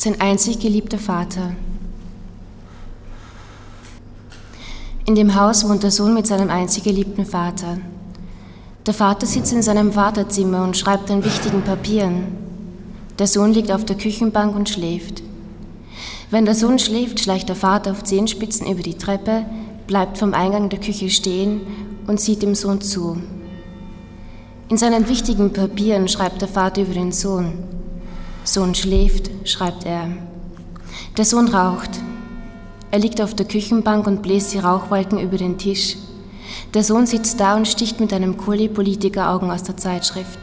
sein einzig geliebter Vater. In dem Haus wohnt der Sohn mit seinem einzig geliebten Vater. Der Vater sitzt in seinem Wartezimmer und schreibt an wichtigen Papieren. Der Sohn liegt auf der Küchenbank und schläft. Wenn der Sohn schläft, schleicht der Vater auf Zehenspitzen über die Treppe, bleibt vom Eingang der Küche stehen und sieht dem Sohn zu. In seinen wichtigen Papieren schreibt der Vater über den Sohn. Sohn schläft, schreibt er. Der Sohn raucht. Er liegt auf der Küchenbank und bläst die Rauchwolken über den Tisch. Der Sohn sitzt da und sticht mit einem Kuli Politikeraugen aus der Zeitschrift.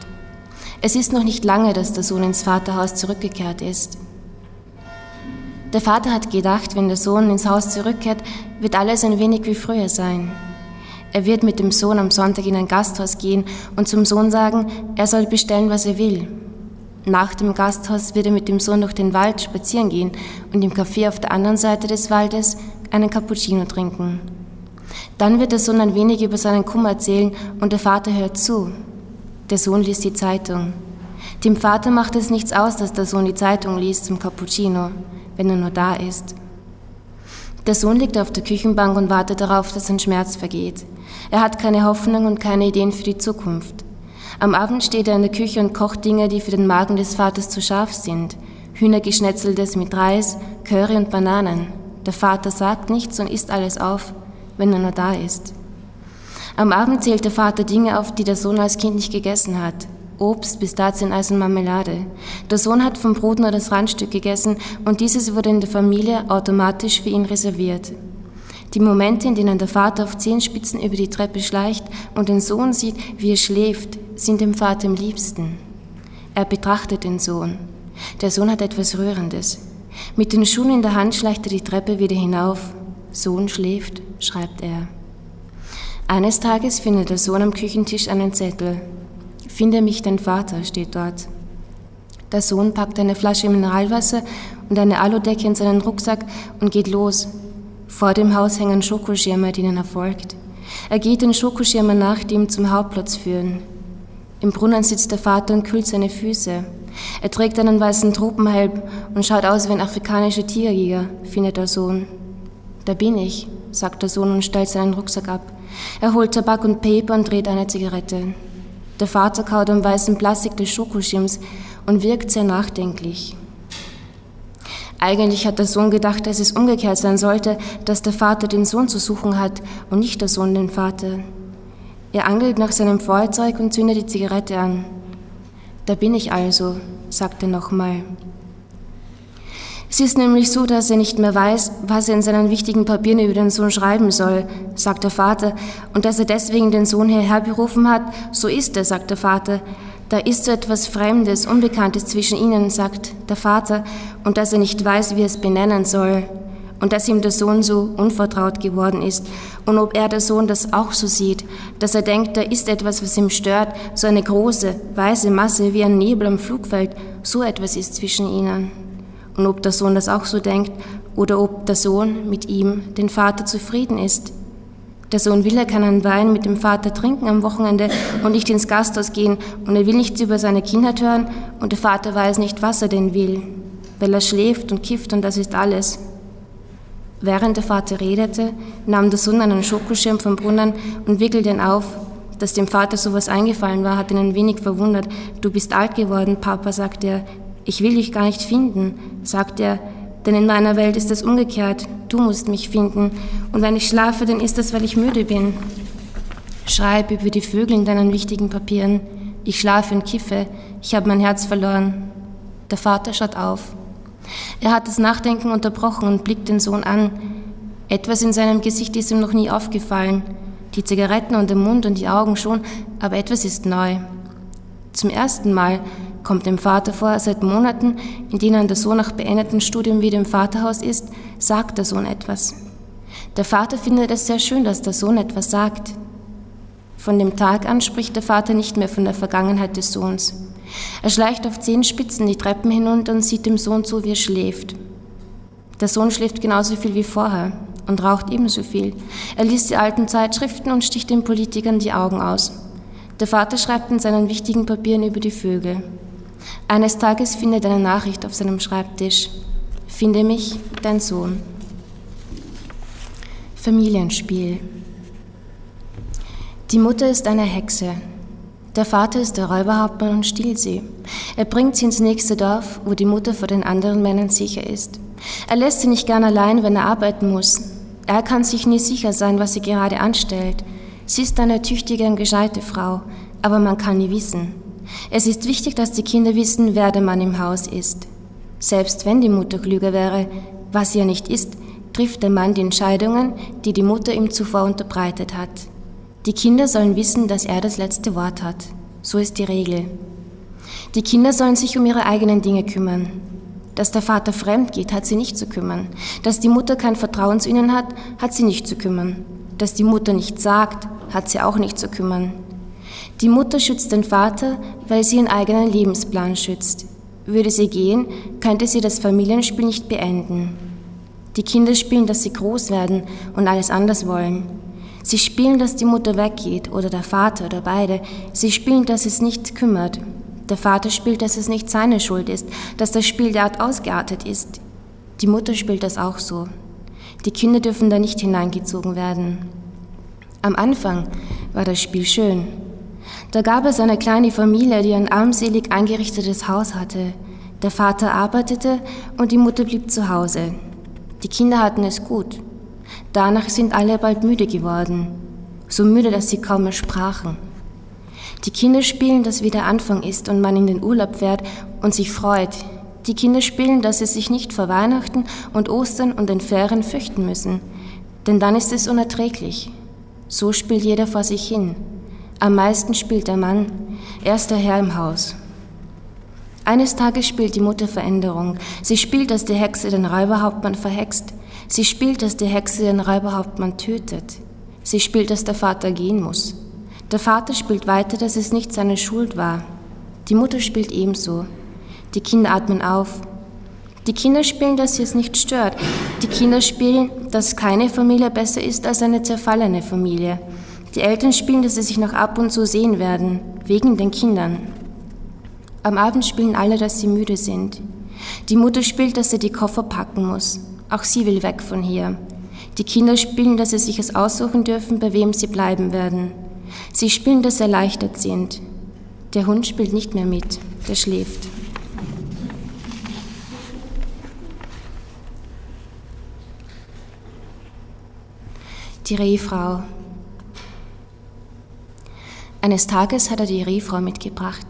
Es ist noch nicht lange, dass der Sohn ins Vaterhaus zurückgekehrt ist. Der Vater hat gedacht, wenn der Sohn ins Haus zurückkehrt, wird alles ein wenig wie früher sein. Er wird mit dem Sohn am Sonntag in ein Gasthaus gehen und zum Sohn sagen, er soll bestellen, was er will. Nach dem Gasthaus wird er mit dem Sohn durch den Wald spazieren gehen und im Café auf der anderen Seite des Waldes einen Cappuccino trinken. Dann wird der Sohn ein wenig über seinen Kummer erzählen und der Vater hört zu. Der Sohn liest die Zeitung. Dem Vater macht es nichts aus, dass der Sohn die Zeitung liest zum Cappuccino, wenn er nur da ist. Der Sohn liegt auf der Küchenbank und wartet darauf, dass sein Schmerz vergeht. Er hat keine Hoffnung und keine Ideen für die Zukunft. Am Abend steht er in der Küche und kocht Dinge, die für den Magen des Vaters zu scharf sind. Hühnergeschnetzeltes mit Reis, Curry und Bananen. Der Vater sagt nichts und isst alles auf, wenn er nur da ist. Am Abend zählt der Vater Dinge auf, die der Sohn als Kind nicht gegessen hat. Obst, Pistazieneis und Marmelade. Der Sohn hat vom Brot nur das Randstück gegessen und dieses wurde in der Familie automatisch für ihn reserviert. Die Momente, in denen der Vater auf Zehenspitzen über die Treppe schleicht und den Sohn sieht, wie er schläft, sind dem Vater am liebsten. Er betrachtet den Sohn. Der Sohn hat etwas Rührendes. Mit den Schuhen in der Hand schleicht er die Treppe wieder hinauf. Sohn schläft, schreibt er. Eines Tages findet der Sohn am Küchentisch einen Zettel. Finde mich dein Vater, steht dort. Der Sohn packt eine Flasche Mineralwasser und eine Aludecke in seinen Rucksack und geht los. Vor dem Haus hängen Schokoschirme, denen er folgt. Er geht den Schokoschirmen nach, die ihm zum Hauptplatz führen. Im Brunnen sitzt der Vater und kühlt seine Füße. Er trägt einen weißen Tropenhelm und schaut aus wie ein afrikanischer Tierjäger, findet der Sohn. Da bin ich, sagt der Sohn und stellt seinen Rucksack ab. Er holt Tabak und Paper und dreht eine Zigarette. Der Vater kaut am weißen Plastik des Schokoschirms und wirkt sehr nachdenklich. Eigentlich hat der Sohn gedacht, dass es umgekehrt sein sollte, dass der Vater den Sohn zu suchen hat und nicht der Sohn den Vater. Er angelt nach seinem Feuerzeug und zündet die Zigarette an. Da bin ich also, sagt er nochmal. Es ist nämlich so, dass er nicht mehr weiß, was er in seinen wichtigen Papieren über den Sohn schreiben soll, sagt der Vater, und dass er deswegen den Sohn hierher berufen hat, so ist er, sagt der Vater. Da ist so etwas Fremdes, Unbekanntes zwischen ihnen, sagt der Vater, und dass er nicht weiß, wie er es benennen soll, und dass ihm der Sohn so unvertraut geworden ist, und ob er der Sohn das auch so sieht, dass er denkt, da ist etwas, was ihm stört, so eine große, weiße Masse wie ein Nebel am Flugfeld, so etwas ist zwischen ihnen. Und ob der Sohn das auch so denkt, oder ob der Sohn mit ihm, den Vater, zufrieden ist, der Sohn will, er kann einen Wein mit dem Vater trinken am Wochenende und nicht ins Gasthaus gehen und er will nichts über seine Kindheit hören und der Vater weiß nicht, was er denn will, weil er schläft und kifft und das ist alles. Während der Vater redete, nahm der Sohn einen Schokoschirm vom Brunnen und wickelte ihn auf. Dass dem Vater sowas eingefallen war, hat ihn ein wenig verwundert. Du bist alt geworden, Papa, sagte er. Ich will dich gar nicht finden, sagte er, denn in meiner Welt ist es umgekehrt. Du musst mich finden. Und wenn ich schlafe, dann ist das, weil ich müde bin. Schreib über die Vögel in deinen wichtigen Papieren. Ich schlafe und kiffe. Ich habe mein Herz verloren. Der Vater schaut auf. Er hat das Nachdenken unterbrochen und blickt den Sohn an. Etwas in seinem Gesicht ist ihm noch nie aufgefallen. Die Zigaretten und der Mund und die Augen schon, aber etwas ist neu. Zum ersten Mal kommt dem Vater vor, seit Monaten, in denen der Sohn nach beendetem Studium wieder im Vaterhaus ist, sagt der Sohn etwas. Der Vater findet es sehr schön, dass der Sohn etwas sagt. Von dem Tag an spricht der Vater nicht mehr von der Vergangenheit des Sohns. Er schleicht auf zehn Spitzen die Treppen hinunter und sieht dem Sohn zu, wie er schläft. Der Sohn schläft genauso viel wie vorher und raucht ebenso viel. Er liest die alten Zeitschriften und sticht den Politikern die Augen aus. Der Vater schreibt in seinen wichtigen Papieren über die Vögel. Eines Tages findet er eine Nachricht auf seinem Schreibtisch. Finde mich, dein Sohn. Familienspiel. Die Mutter ist eine Hexe. Der Vater ist der Räuberhauptmann und stiehlt sie. Er bringt sie ins nächste Dorf, wo die Mutter vor den anderen Männern sicher ist. Er lässt sie nicht gern allein, wenn er arbeiten muss. Er kann sich nie sicher sein, was sie gerade anstellt. Sie ist eine tüchtige und gescheite Frau, aber man kann nie wissen. Es ist wichtig, dass die Kinder wissen, wer der Mann im Haus ist. Selbst wenn die Mutter klüger wäre, was sie ja nicht ist, trifft der Mann die Entscheidungen, die die Mutter ihm zuvor unterbreitet hat. Die Kinder sollen wissen, dass er das letzte Wort hat. So ist die Regel. Die Kinder sollen sich um ihre eigenen Dinge kümmern. Dass der Vater fremd geht, hat sie nicht zu kümmern. Dass die Mutter kein Vertrauen zu ihnen hat, hat sie nicht zu kümmern. Dass die Mutter nichts sagt, hat sie auch nicht zu kümmern. Die Mutter schützt den Vater, weil sie ihren eigenen Lebensplan schützt. Würde sie gehen, könnte sie das Familienspiel nicht beenden. Die Kinder spielen, dass sie groß werden und alles anders wollen. Sie spielen, dass die Mutter weggeht oder der Vater oder beide. Sie spielen, dass es nicht kümmert. Der Vater spielt, dass es nicht seine Schuld ist, dass das Spiel derart ausgeartet ist. Die Mutter spielt das auch so. Die Kinder dürfen da nicht hineingezogen werden. Am Anfang war das Spiel schön. Da gab es eine kleine Familie, die ein armselig eingerichtetes Haus hatte. Der Vater arbeitete und die Mutter blieb zu Hause. Die Kinder hatten es gut. Danach sind alle bald müde geworden, so müde, dass sie kaum mehr sprachen. Die Kinder spielen, dass wieder Anfang ist und man in den Urlaub fährt und sich freut. Die Kinder spielen, dass sie sich nicht vor Weihnachten und Ostern und den Ferien fürchten müssen, denn dann ist es unerträglich. So spielt jeder vor sich hin. Am meisten spielt der Mann, er ist der Herr im Haus. Eines Tages spielt die Mutter Veränderung. Sie spielt, dass die Hexe den Räuberhauptmann verhext. Sie spielt, dass die Hexe den Räuberhauptmann tötet. Sie spielt, dass der Vater gehen muss. Der Vater spielt weiter, dass es nicht seine Schuld war. Die Mutter spielt ebenso. Die Kinder atmen auf. Die Kinder spielen, dass sie es nicht stört. Die Kinder spielen, dass keine Familie besser ist als eine zerfallene Familie. Die Eltern spielen, dass sie sich noch ab und zu sehen werden, wegen den Kindern. Am Abend spielen alle, dass sie müde sind. Die Mutter spielt, dass sie die Koffer packen muss. Auch sie will weg von hier. Die Kinder spielen, dass sie sich es aussuchen dürfen, bei wem sie bleiben werden. Sie spielen, dass sie erleichtert sind. Der Hund spielt nicht mehr mit, der schläft. Die Rehfrau. Eines Tages hat er die Rehfrau mitgebracht.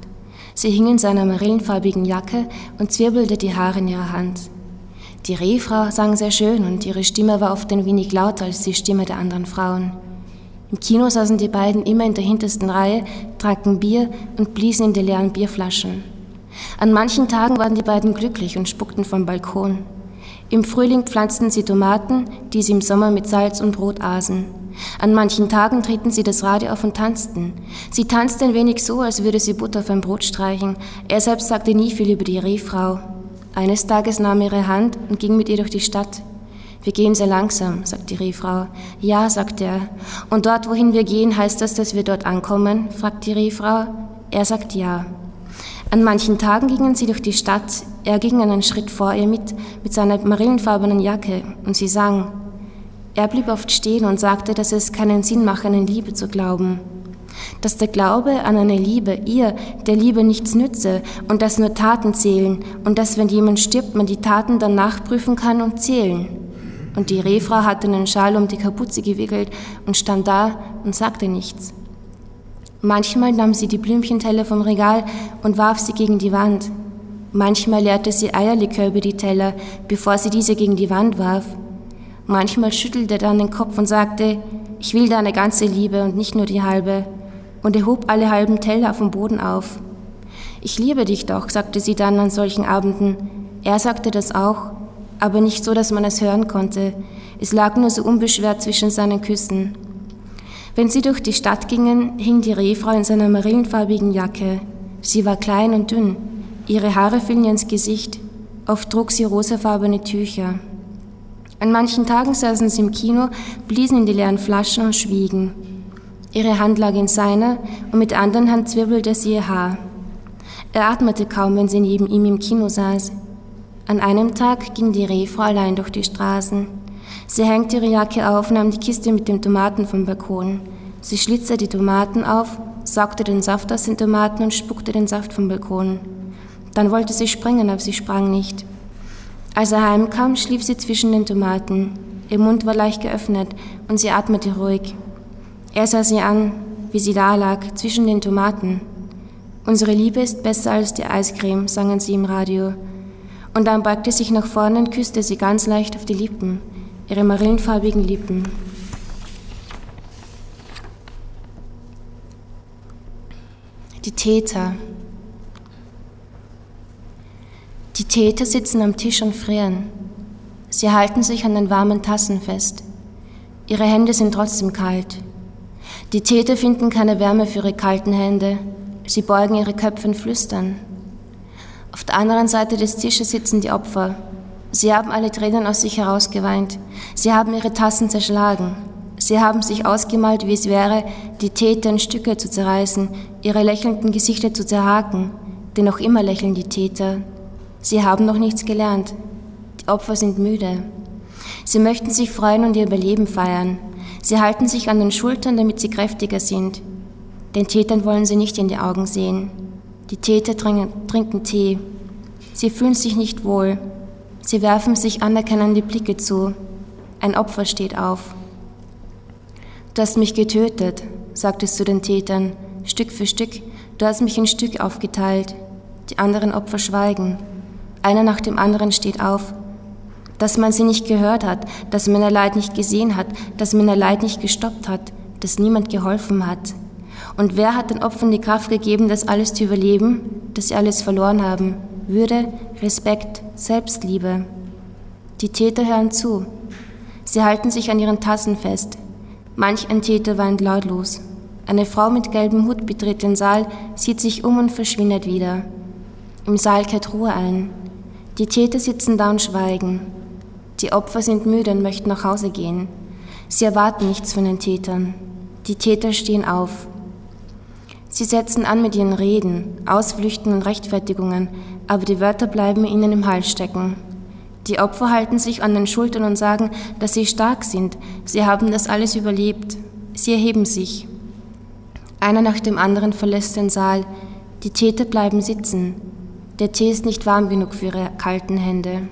Sie hing in seiner marillenfarbigen Jacke und zwirbelte die Haare in ihrer Hand. Die Rehfrau sang sehr schön und ihre Stimme war oft ein wenig lauter als die Stimme der anderen Frauen. Im Kino saßen die beiden immer in der hintersten Reihe, tranken Bier und bliesen in die leeren Bierflaschen. An manchen Tagen waren die beiden glücklich und spuckten vom Balkon. Im Frühling pflanzten sie Tomaten, die sie im Sommer mit Salz und Brot aßen. An manchen Tagen treten sie das Radio auf und tanzten. Sie tanzte ein wenig so, als würde sie Butter auf ein Brot streichen. Er selbst sagte nie viel über die Rehfrau. Eines Tages nahm er ihre Hand und ging mit ihr durch die Stadt. Wir gehen sehr langsam, sagt die Rehfrau. Ja, sagt er. Und dort, wohin wir gehen, heißt das, dass wir dort ankommen? fragt die Rehfrau. Er sagt ja. An manchen Tagen gingen sie durch die Stadt. Er ging einen Schritt vor ihr mit, mit seiner marillenfarbenen Jacke, und sie sang. Er blieb oft stehen und sagte, dass es keinen Sinn mache, an Liebe zu glauben. Dass der Glaube an eine Liebe ihr, der Liebe nichts nütze und dass nur Taten zählen und dass, wenn jemand stirbt, man die Taten dann nachprüfen kann und zählen. Und die Rehfrau hatte einen Schal um die Kapuze gewickelt und stand da und sagte nichts. Manchmal nahm sie die Blümchenteller vom Regal und warf sie gegen die Wand. Manchmal leerte sie Eierlikör über die Teller, bevor sie diese gegen die Wand warf. Manchmal schüttelte er dann den Kopf und sagte, ich will deine ganze Liebe und nicht nur die halbe. Und er hob alle halben Teller vom Boden auf. Ich liebe dich doch, sagte sie dann an solchen Abenden. Er sagte das auch, aber nicht so, dass man es hören konnte. Es lag nur so unbeschwert zwischen seinen Küssen. Wenn sie durch die Stadt gingen, hing die Rehfrau in seiner marillenfarbigen Jacke. Sie war klein und dünn. Ihre Haare fielen ihr ins Gesicht. Oft trug sie rosafarbene Tücher. An manchen Tagen saßen sie im Kino, bliesen in die leeren Flaschen und schwiegen. Ihre Hand lag in seiner und mit der anderen Hand zwirbelte sie ihr Haar. Er atmete kaum, wenn sie neben ihm im Kino saß. An einem Tag ging die Rehfrau allein durch die Straßen. Sie hängte ihre Jacke auf, nahm die Kiste mit den Tomaten vom Balkon. Sie schlitzte die Tomaten auf, saugte den Saft aus den Tomaten und spuckte den Saft vom Balkon. Dann wollte sie springen, aber sie sprang nicht. Als er heimkam, schlief sie zwischen den Tomaten. Ihr Mund war leicht geöffnet und sie atmete ruhig. Er sah sie an, wie sie da lag, zwischen den Tomaten. Unsere Liebe ist besser als die Eiscreme, sangen sie im Radio. Und dann beugte sich nach vorne und küsste sie ganz leicht auf die Lippen, ihre marillenfarbigen Lippen. Die Täter. Die Täter sitzen am Tisch und frieren. Sie halten sich an den warmen Tassen fest. Ihre Hände sind trotzdem kalt. Die Täter finden keine Wärme für ihre kalten Hände. Sie beugen ihre Köpfe und flüstern. Auf der anderen Seite des Tisches sitzen die Opfer. Sie haben alle Tränen aus sich herausgeweint. Sie haben ihre Tassen zerschlagen. Sie haben sich ausgemalt, wie es wäre, die Täter in Stücke zu zerreißen, ihre lächelnden Gesichter zu zerhaken. Denn noch immer lächeln die Täter. Sie haben noch nichts gelernt. Die Opfer sind müde. Sie möchten sich freuen und ihr Überleben feiern. Sie halten sich an den Schultern, damit sie kräftiger sind. Den Tätern wollen sie nicht in die Augen sehen. Die Täter trinken, Tee. Sie fühlen sich nicht wohl. Sie werfen sich anerkennende Blicke zu. Ein Opfer steht auf. Du hast mich getötet, sagt es zu den Tätern, Stück für Stück. Du hast mich in Stück aufgeteilt. Die anderen Opfer schweigen. Einer nach dem anderen steht auf dass man sie nicht gehört hat, dass man ihr Leid nicht gesehen hat, dass man ihr Leid nicht gestoppt hat, dass niemand geholfen hat. Und wer hat den Opfern die Kraft gegeben, das alles zu überleben, dass sie alles verloren haben? Würde, Respekt, Selbstliebe. Die Täter hören zu. Sie halten sich an ihren Tassen fest. Manch ein Täter weint lautlos. Eine Frau mit gelbem Hut betritt den Saal, sieht sich um und verschwindet wieder. Im Saal kehrt Ruhe ein. Die Täter sitzen da und schweigen. Die Opfer sind müde und möchten nach Hause gehen. Sie erwarten nichts von den Tätern. Die Täter stehen auf. Sie setzen an mit ihren Reden, Ausflüchten und Rechtfertigungen, aber die Wörter bleiben ihnen im Hals stecken. Die Opfer halten sich an den Schultern und sagen, dass sie stark sind. Sie haben das alles überlebt. Sie erheben sich. Einer nach dem anderen verlässt den Saal. Die Täter bleiben sitzen. Der Tee ist nicht warm genug für ihre kalten Hände.